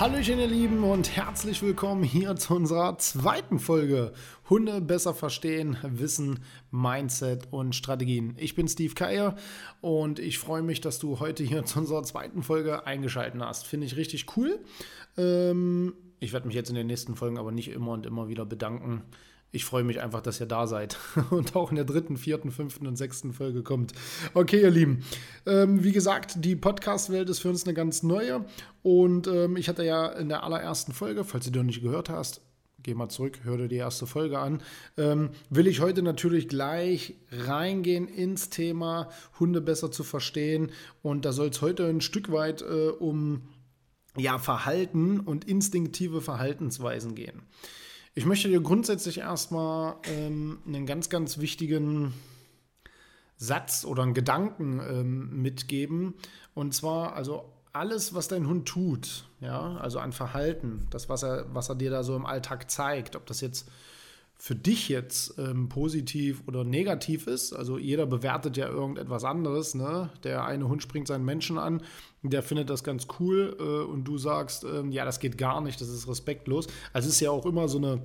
Hallöchen ihr Lieben und herzlich willkommen hier zu unserer zweiten Folge Hunde besser verstehen, Wissen, Mindset und Strategien. Ich bin Steve Keier und ich freue mich, dass du heute hier zu unserer zweiten Folge eingeschaltet hast. Finde ich richtig cool. Ähm, ich werde mich jetzt in den nächsten Folgen aber nicht immer und immer wieder bedanken ich freue mich einfach, dass ihr da seid und auch in der dritten, vierten, fünften und sechsten Folge kommt. Okay, ihr Lieben. Ähm, wie gesagt, die Podcast-Welt ist für uns eine ganz neue. Und ähm, ich hatte ja in der allerersten Folge, falls du noch nicht gehört hast, geh mal zurück, hör dir die erste Folge an, ähm, will ich heute natürlich gleich reingehen ins Thema Hunde besser zu verstehen. Und da soll es heute ein Stück weit äh, um ja, Verhalten und instinktive Verhaltensweisen gehen. Ich möchte dir grundsätzlich erstmal ähm, einen ganz, ganz wichtigen Satz oder einen Gedanken ähm, mitgeben. Und zwar, also alles, was dein Hund tut, ja, also an Verhalten, das, was er, was er dir da so im Alltag zeigt, ob das jetzt für dich jetzt ähm, positiv oder negativ ist. Also jeder bewertet ja irgendetwas anderes. Ne? Der eine Hund springt seinen Menschen an, der findet das ganz cool äh, und du sagst, äh, ja, das geht gar nicht, das ist respektlos. Also es ist ja auch immer so eine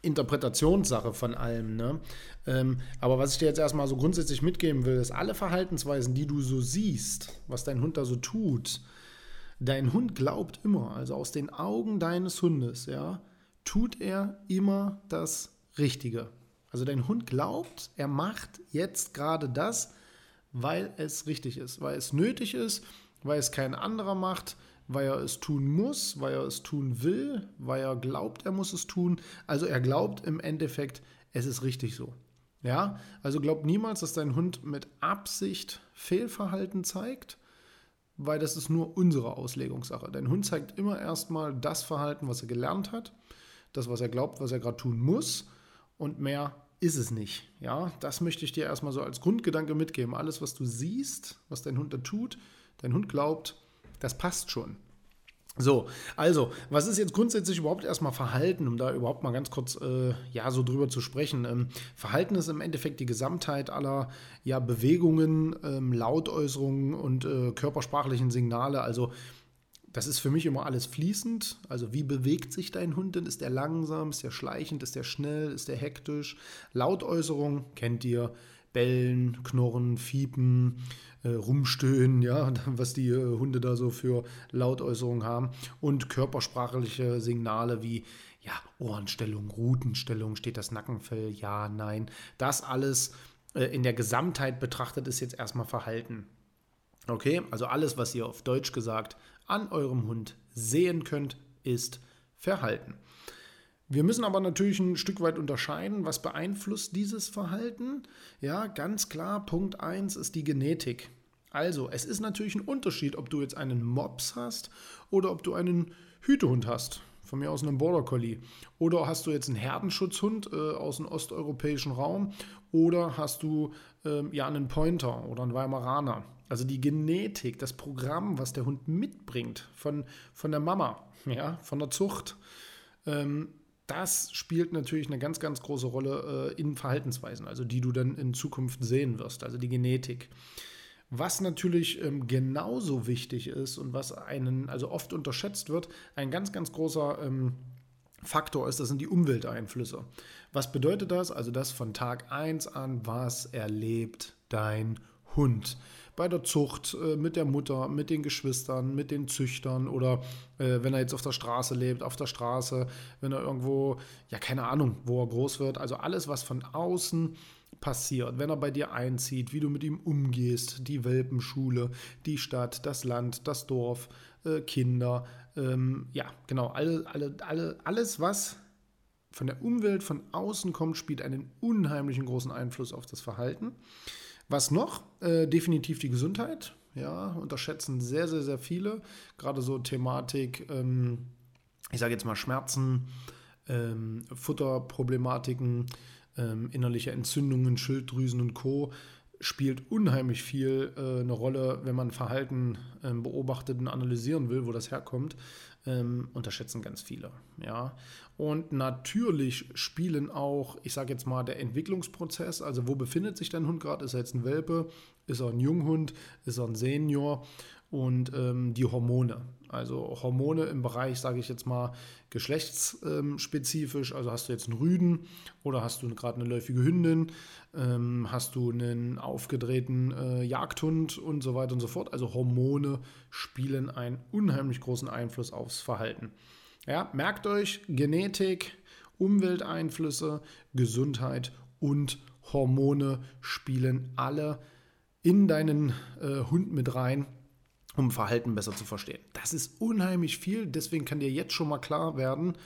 Interpretationssache von allem. Ne? Ähm, aber was ich dir jetzt erstmal so grundsätzlich mitgeben will, ist, alle Verhaltensweisen, die du so siehst, was dein Hund da so tut, dein Hund glaubt immer, also aus den Augen deines Hundes, ja, tut er immer das Richtige. Also dein Hund glaubt, er macht jetzt gerade das, weil es richtig ist, weil es nötig ist, weil es kein anderer macht, weil er es tun muss, weil er es tun will, weil er glaubt, er muss es tun. Also er glaubt im Endeffekt, es ist richtig so. Ja, also glaubt niemals, dass dein Hund mit Absicht Fehlverhalten zeigt, weil das ist nur unsere Auslegungssache. Dein Hund zeigt immer erstmal das Verhalten, was er gelernt hat das, was er glaubt, was er gerade tun muss und mehr ist es nicht. Ja, das möchte ich dir erstmal so als Grundgedanke mitgeben. Alles, was du siehst, was dein Hund da tut, dein Hund glaubt, das passt schon. So, also, was ist jetzt grundsätzlich überhaupt erstmal Verhalten, um da überhaupt mal ganz kurz äh, ja so drüber zu sprechen? Ähm, Verhalten ist im Endeffekt die Gesamtheit aller ja, Bewegungen, ähm, Lautäußerungen und äh, körpersprachlichen Signale. Also das ist für mich immer alles fließend. Also wie bewegt sich dein Hund denn? Ist der langsam? Ist der schleichend? Ist der schnell? Ist der hektisch? Lautäußerung kennt ihr. Bellen, Knurren, Fiepen, äh, Rumstöhnen, ja, was die äh, Hunde da so für Lautäußerungen haben. Und körpersprachliche Signale wie ja, Ohrenstellung, Rutenstellung, steht das Nackenfell, ja, nein. Das alles äh, in der Gesamtheit betrachtet ist jetzt erstmal Verhalten. Okay, also alles, was ihr auf Deutsch gesagt an eurem Hund sehen könnt, ist Verhalten. Wir müssen aber natürlich ein Stück weit unterscheiden, was beeinflusst dieses Verhalten. Ja, ganz klar, Punkt 1 ist die Genetik. Also, es ist natürlich ein Unterschied, ob du jetzt einen Mops hast oder ob du einen Hütehund hast. Von mir aus einen Border Collie. Oder hast du jetzt einen Herdenschutzhund äh, aus dem osteuropäischen Raum oder hast du äh, ja einen Pointer oder einen Weimaraner. Also die Genetik, das Programm, was der Hund mitbringt von, von der Mama, ja, von der Zucht, ähm, das spielt natürlich eine ganz, ganz große Rolle äh, in Verhaltensweisen, also die du dann in Zukunft sehen wirst, also die Genetik. Was natürlich ähm, genauso wichtig ist und was einen, also oft unterschätzt wird, ein ganz, ganz großer ähm, Faktor ist, das sind die Umwelteinflüsse. Was bedeutet das? Also das von Tag 1 an, was erlebt dein Hund? Bei der Zucht, äh, mit der Mutter, mit den Geschwistern, mit den Züchtern oder äh, wenn er jetzt auf der Straße lebt, auf der Straße, wenn er irgendwo, ja, keine Ahnung, wo er groß wird. Also alles, was von außen passiert, wenn er bei dir einzieht, wie du mit ihm umgehst, die Welpenschule, die Stadt, das Land, das Dorf, äh, Kinder, ähm, ja, genau, alle, alle, alle, alles, was von der Umwelt von außen kommt, spielt einen unheimlichen großen Einfluss auf das Verhalten. Was noch? Äh, definitiv die Gesundheit. Ja, unterschätzen sehr, sehr, sehr viele. Gerade so Thematik, ähm, ich sage jetzt mal Schmerzen, ähm, Futterproblematiken, ähm, innerliche Entzündungen, Schilddrüsen und Co. spielt unheimlich viel äh, eine Rolle, wenn man Verhalten ähm, beobachtet und analysieren will, wo das herkommt. Ähm, unterschätzen ganz viele. Ja. Und natürlich spielen auch, ich sage jetzt mal, der Entwicklungsprozess, also wo befindet sich dein Hund gerade? Ist er jetzt ein Welpe? Ist er ein Junghund? Ist er ein Senior? Und ähm, die Hormone. Also Hormone im Bereich, sage ich jetzt mal, geschlechtsspezifisch. Also hast du jetzt einen Rüden oder hast du gerade eine läufige Hündin, ähm, hast du einen aufgedrehten äh, Jagdhund und so weiter und so fort. Also Hormone spielen einen unheimlich großen Einfluss aufs Verhalten. Ja, merkt euch, Genetik, Umwelteinflüsse, Gesundheit und Hormone spielen alle in deinen äh, Hund mit rein um Verhalten besser zu verstehen. Das ist unheimlich viel, deswegen kann dir jetzt schon mal klar werden,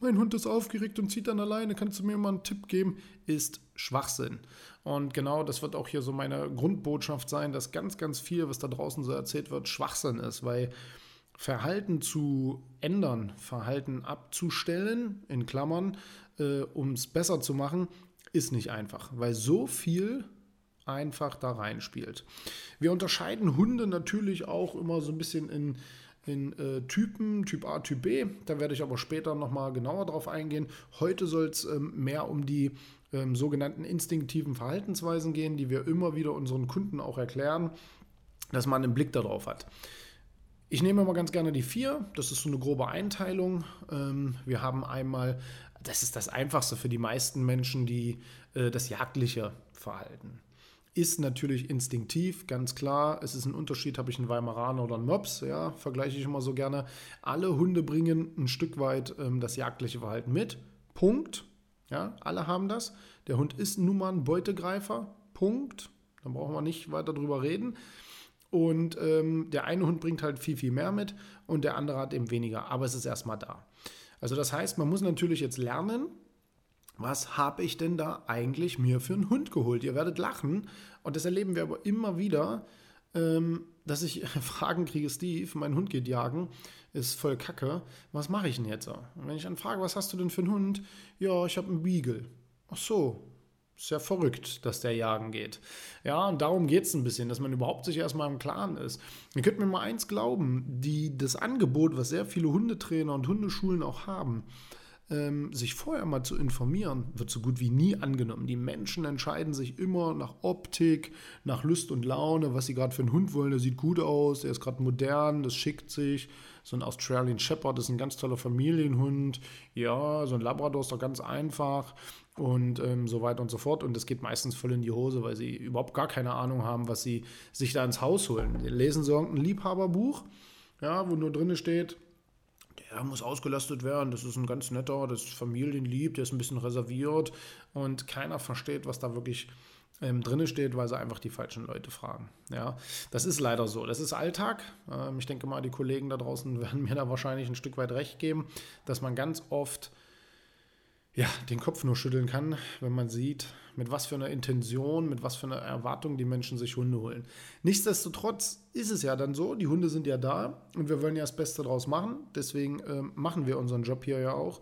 mein Hund ist aufgeregt und zieht dann alleine, kannst du mir mal einen Tipp geben, ist Schwachsinn. Und genau das wird auch hier so meine Grundbotschaft sein, dass ganz, ganz viel, was da draußen so erzählt wird, Schwachsinn ist, weil Verhalten zu ändern, Verhalten abzustellen, in Klammern, äh, um es besser zu machen, ist nicht einfach, weil so viel einfach da reinspielt. Wir unterscheiden Hunde natürlich auch immer so ein bisschen in, in äh, Typen, Typ A, Typ B. Da werde ich aber später nochmal genauer drauf eingehen. Heute soll es ähm, mehr um die ähm, sogenannten instinktiven Verhaltensweisen gehen, die wir immer wieder unseren Kunden auch erklären, dass man einen Blick darauf hat. Ich nehme immer ganz gerne die vier. Das ist so eine grobe Einteilung. Ähm, wir haben einmal, das ist das Einfachste für die meisten Menschen, die äh, das jagdliche Verhalten ist natürlich instinktiv, ganz klar. Es ist ein Unterschied, habe ich einen Weimaraner oder einen Mops, ja, vergleiche ich immer so gerne. Alle Hunde bringen ein Stück weit ähm, das jagdliche Verhalten mit. Punkt. Ja, alle haben das. Der Hund ist nun mal ein Beutegreifer. Punkt. Dann brauchen wir nicht weiter drüber reden. Und ähm, der eine Hund bringt halt viel, viel mehr mit und der andere hat eben weniger. Aber es ist erstmal da. Also das heißt, man muss natürlich jetzt lernen, was habe ich denn da eigentlich mir für einen Hund geholt? Ihr werdet lachen und das erleben wir aber immer wieder, ähm, dass ich Fragen kriege, Steve, mein Hund geht jagen, ist voll kacke, was mache ich denn jetzt? Und wenn ich dann frage, was hast du denn für einen Hund? Ja, ich habe einen Beagle. Ach so, ist ja verrückt, dass der jagen geht. Ja, und darum geht es ein bisschen, dass man überhaupt sich erstmal im Klaren ist. Ihr könnt mir mal eins glauben, die, das Angebot, was sehr viele Hundetrainer und Hundeschulen auch haben, ähm, sich vorher mal zu informieren, wird so gut wie nie angenommen. Die Menschen entscheiden sich immer nach Optik, nach Lust und Laune, was sie gerade für einen Hund wollen. Der sieht gut aus, der ist gerade modern, das schickt sich. So ein Australian Shepherd ist ein ganz toller Familienhund. Ja, so ein Labrador ist doch ganz einfach und ähm, so weiter und so fort. Und das geht meistens voll in die Hose, weil sie überhaupt gar keine Ahnung haben, was sie sich da ins Haus holen. Lesen so ein Liebhaberbuch, ja, wo nur drin steht, der muss ausgelastet werden, das ist ein ganz netter, das ist familienlieb, der ist ein bisschen reserviert und keiner versteht, was da wirklich ähm, drinne steht, weil sie einfach die falschen Leute fragen. Ja, das ist leider so. Das ist Alltag. Ähm, ich denke mal, die Kollegen da draußen werden mir da wahrscheinlich ein Stück weit recht geben, dass man ganz oft ja, den Kopf nur schütteln kann, wenn man sieht, mit was für einer Intention, mit was für einer Erwartung die Menschen sich Hunde holen. Nichtsdestotrotz ist es ja dann so, die Hunde sind ja da und wir wollen ja das Beste draus machen. Deswegen ähm, machen wir unseren Job hier ja auch.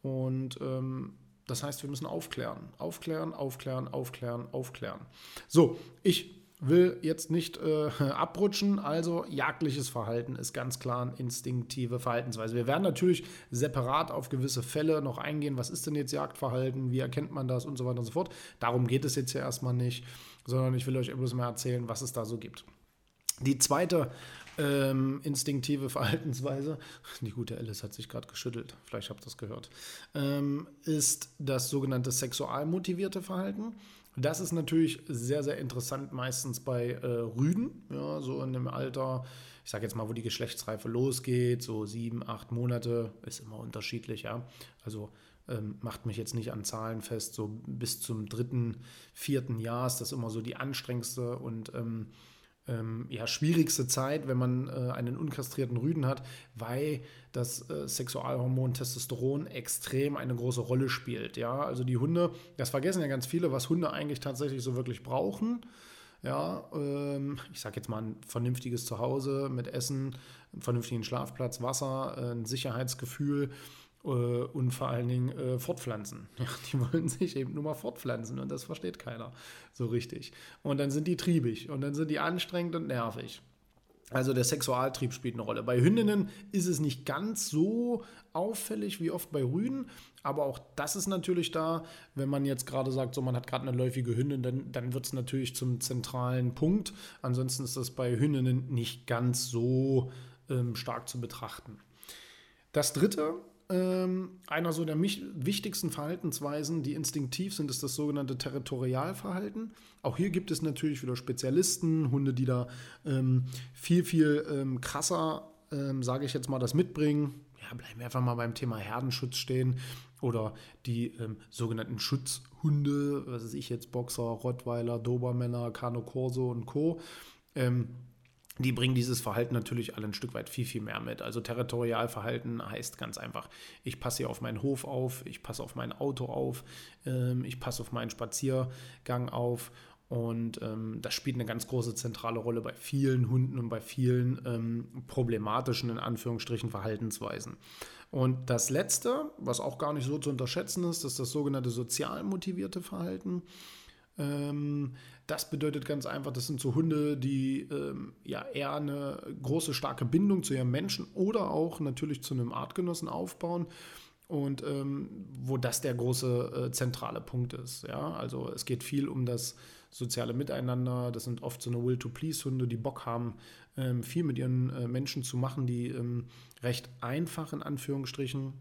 Und ähm, das heißt, wir müssen aufklären. Aufklären, aufklären, aufklären, aufklären. So, ich will jetzt nicht äh, abrutschen. Also jagdliches Verhalten ist ganz klar eine instinktive Verhaltensweise. Wir werden natürlich separat auf gewisse Fälle noch eingehen. Was ist denn jetzt Jagdverhalten? Wie erkennt man das und so weiter und so fort. Darum geht es jetzt ja erstmal nicht, sondern ich will euch bloß mal erzählen, was es da so gibt. Die zweite ähm, instinktive Verhaltensweise, die gute Alice hat sich gerade geschüttelt, vielleicht habt ihr das gehört, ähm, ist das sogenannte sexual motivierte Verhalten. Das ist natürlich sehr, sehr interessant, meistens bei äh, Rüden, ja, so in dem Alter, ich sage jetzt mal, wo die Geschlechtsreife losgeht, so sieben, acht Monate, ist immer unterschiedlich, ja. Also ähm, macht mich jetzt nicht an Zahlen fest, so bis zum dritten, vierten Jahr ist das immer so die anstrengendste und ähm, ähm, ja, schwierigste Zeit, wenn man äh, einen unkastrierten Rüden hat, weil das äh, Sexualhormon Testosteron extrem eine große Rolle spielt. Ja, also die Hunde, das vergessen ja ganz viele, was Hunde eigentlich tatsächlich so wirklich brauchen. Ja, ähm, ich sage jetzt mal ein vernünftiges Zuhause mit Essen, einen vernünftigen Schlafplatz, Wasser, äh, ein Sicherheitsgefühl und vor allen Dingen äh, fortpflanzen. Ja, die wollen sich eben nur mal fortpflanzen und das versteht keiner so richtig. Und dann sind die triebig und dann sind die anstrengend und nervig. Also der Sexualtrieb spielt eine Rolle. Bei Hündinnen ist es nicht ganz so auffällig wie oft bei Rüden, aber auch das ist natürlich da, wenn man jetzt gerade sagt, so man hat gerade eine läufige Hündin, dann, dann wird es natürlich zum zentralen Punkt. Ansonsten ist das bei Hündinnen nicht ganz so ähm, stark zu betrachten. Das dritte ähm, einer so der wichtigsten Verhaltensweisen, die instinktiv sind, ist das sogenannte Territorialverhalten. Auch hier gibt es natürlich wieder Spezialisten, Hunde, die da ähm, viel, viel ähm, krasser, ähm, sage ich jetzt mal, das mitbringen. Ja, bleiben wir einfach mal beim Thema Herdenschutz stehen oder die ähm, sogenannten Schutzhunde, was weiß ich jetzt, Boxer, Rottweiler, Dobermänner, Kano Corso und Co. Ähm, die bringen dieses Verhalten natürlich alle ein Stück weit viel, viel mehr mit. Also Territorialverhalten heißt ganz einfach, ich passe hier auf meinen Hof auf, ich passe auf mein Auto auf, ähm, ich passe auf meinen Spaziergang auf und ähm, das spielt eine ganz große zentrale Rolle bei vielen Hunden und bei vielen ähm, problematischen, in Anführungsstrichen, Verhaltensweisen. Und das Letzte, was auch gar nicht so zu unterschätzen ist, ist das sogenannte sozial motivierte Verhalten. Ähm, das bedeutet ganz einfach, das sind so Hunde, die ähm, ja eher eine große, starke Bindung zu ihrem Menschen oder auch natürlich zu einem Artgenossen aufbauen und ähm, wo das der große äh, zentrale Punkt ist. Ja? Also es geht viel um das soziale Miteinander. Das sind oft so eine Will-to-Please-Hunde, die Bock haben, ähm, viel mit ihren äh, Menschen zu machen, die ähm, recht einfach in Anführungsstrichen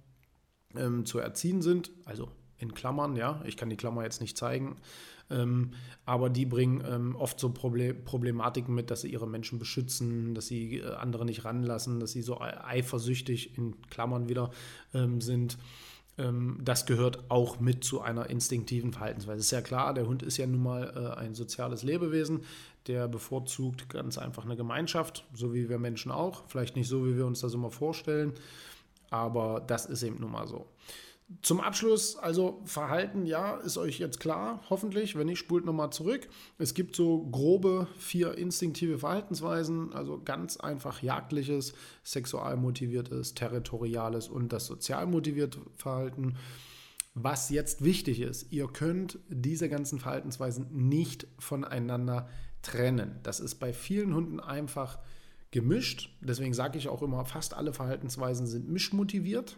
ähm, zu erziehen sind. Also in Klammern, ja, ich kann die Klammer jetzt nicht zeigen, ähm, aber die bringen ähm, oft so Proble Problematiken mit, dass sie ihre Menschen beschützen, dass sie äh, andere nicht ranlassen, dass sie so eifersüchtig in Klammern wieder ähm, sind. Ähm, das gehört auch mit zu einer instinktiven Verhaltensweise. Ist ja klar, der Hund ist ja nun mal äh, ein soziales Lebewesen, der bevorzugt ganz einfach eine Gemeinschaft, so wie wir Menschen auch. Vielleicht nicht so, wie wir uns das immer vorstellen, aber das ist eben nun mal so. Zum Abschluss, also Verhalten, ja, ist euch jetzt klar, hoffentlich. Wenn nicht, spult nochmal zurück. Es gibt so grobe vier instinktive Verhaltensweisen, also ganz einfach jagdliches, sexual motiviertes, territoriales und das sozial motivierte Verhalten. Was jetzt wichtig ist, ihr könnt diese ganzen Verhaltensweisen nicht voneinander trennen. Das ist bei vielen Hunden einfach gemischt. Deswegen sage ich auch immer, fast alle Verhaltensweisen sind mischmotiviert.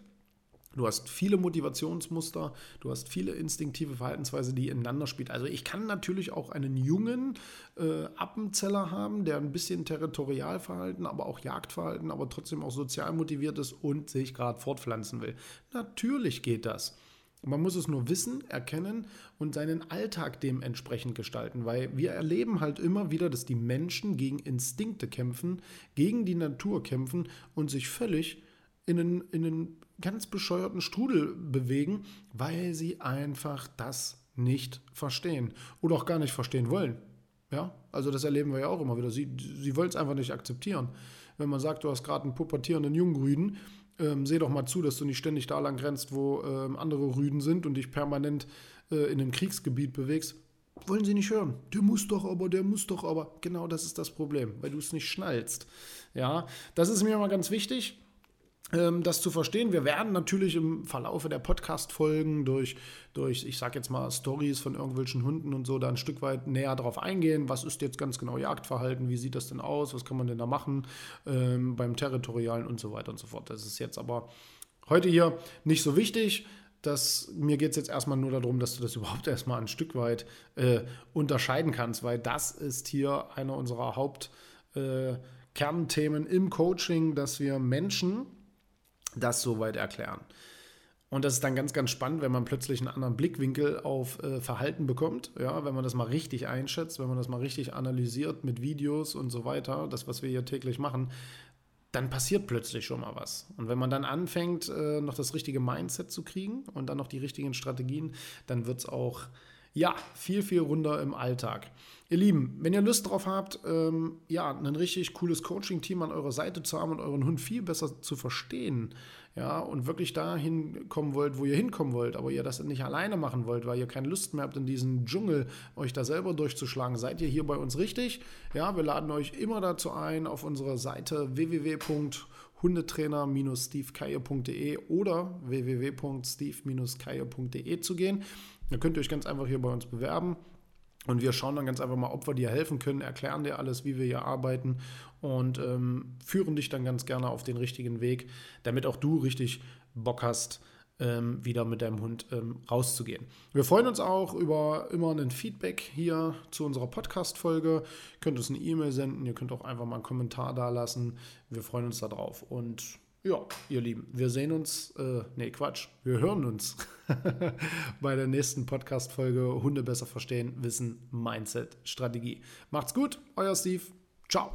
Du hast viele Motivationsmuster, du hast viele instinktive Verhaltensweisen, die ineinander spielen. Also ich kann natürlich auch einen jungen äh, Appenzeller haben, der ein bisschen Territorialverhalten, aber auch Jagdverhalten, aber trotzdem auch sozial motiviert ist und sich gerade fortpflanzen will. Natürlich geht das. Man muss es nur wissen, erkennen und seinen Alltag dementsprechend gestalten, weil wir erleben halt immer wieder, dass die Menschen gegen Instinkte kämpfen, gegen die Natur kämpfen und sich völlig in einen, in einen ganz bescheuerten Strudel bewegen, weil sie einfach das nicht verstehen oder auch gar nicht verstehen wollen. Ja, also das erleben wir ja auch immer wieder. Sie, sie wollen es einfach nicht akzeptieren. Wenn man sagt, du hast gerade einen pubertierenden Jungrüden, ähm, seh doch mal zu, dass du nicht ständig da lang grenzt, wo ähm, andere Rüden sind und dich permanent äh, in einem Kriegsgebiet bewegst. Wollen sie nicht hören. Der muss doch aber, der muss doch aber. Genau das ist das Problem, weil du es nicht schnallst. Ja, das ist mir mal ganz wichtig. Ähm, das zu verstehen. Wir werden natürlich im Verlaufe der Podcast-Folgen durch, durch, ich sag jetzt mal, Stories von irgendwelchen Hunden und so da ein Stück weit näher darauf eingehen. Was ist jetzt ganz genau Jagdverhalten? Wie sieht das denn aus? Was kann man denn da machen ähm, beim Territorialen und so weiter und so fort. Das ist jetzt aber heute hier nicht so wichtig. Das, mir geht es jetzt erstmal nur darum, dass du das überhaupt erstmal ein Stück weit äh, unterscheiden kannst, weil das ist hier einer unserer Hauptkernthemen äh, im Coaching, dass wir Menschen, das soweit erklären. Und das ist dann ganz, ganz spannend, wenn man plötzlich einen anderen Blickwinkel auf äh, Verhalten bekommt. Ja, wenn man das mal richtig einschätzt, wenn man das mal richtig analysiert mit Videos und so weiter, das, was wir hier täglich machen, dann passiert plötzlich schon mal was. Und wenn man dann anfängt, äh, noch das richtige Mindset zu kriegen und dann noch die richtigen Strategien, dann wird es auch ja, viel, viel runder im Alltag. Ihr Lieben, wenn ihr Lust drauf habt, ähm, ja, ein richtig cooles Coaching-Team an eurer Seite zu haben und euren Hund viel besser zu verstehen, ja, und wirklich dahin kommen wollt, wo ihr hinkommen wollt, aber ihr das nicht alleine machen wollt, weil ihr keine Lust mehr habt, in diesen Dschungel euch da selber durchzuschlagen, seid ihr hier bei uns richtig. Ja, wir laden euch immer dazu ein, auf unserer Seite www.hundetrainer-stevekeier.de oder www.steve-keier.de zu gehen. Da könnt ihr euch ganz einfach hier bei uns bewerben. Und wir schauen dann ganz einfach mal, ob wir dir helfen können, erklären dir alles, wie wir hier arbeiten und ähm, führen dich dann ganz gerne auf den richtigen Weg, damit auch du richtig Bock hast, ähm, wieder mit deinem Hund ähm, rauszugehen. Wir freuen uns auch über immer ein Feedback hier zu unserer Podcast-Folge. Ihr könnt uns eine E-Mail senden, ihr könnt auch einfach mal einen Kommentar da lassen. Wir freuen uns darauf und ja, ihr Lieben, wir sehen uns, äh, nee, Quatsch, wir hören uns bei der nächsten Podcast-Folge Hunde besser verstehen, Wissen, Mindset, Strategie. Macht's gut, euer Steve. Ciao.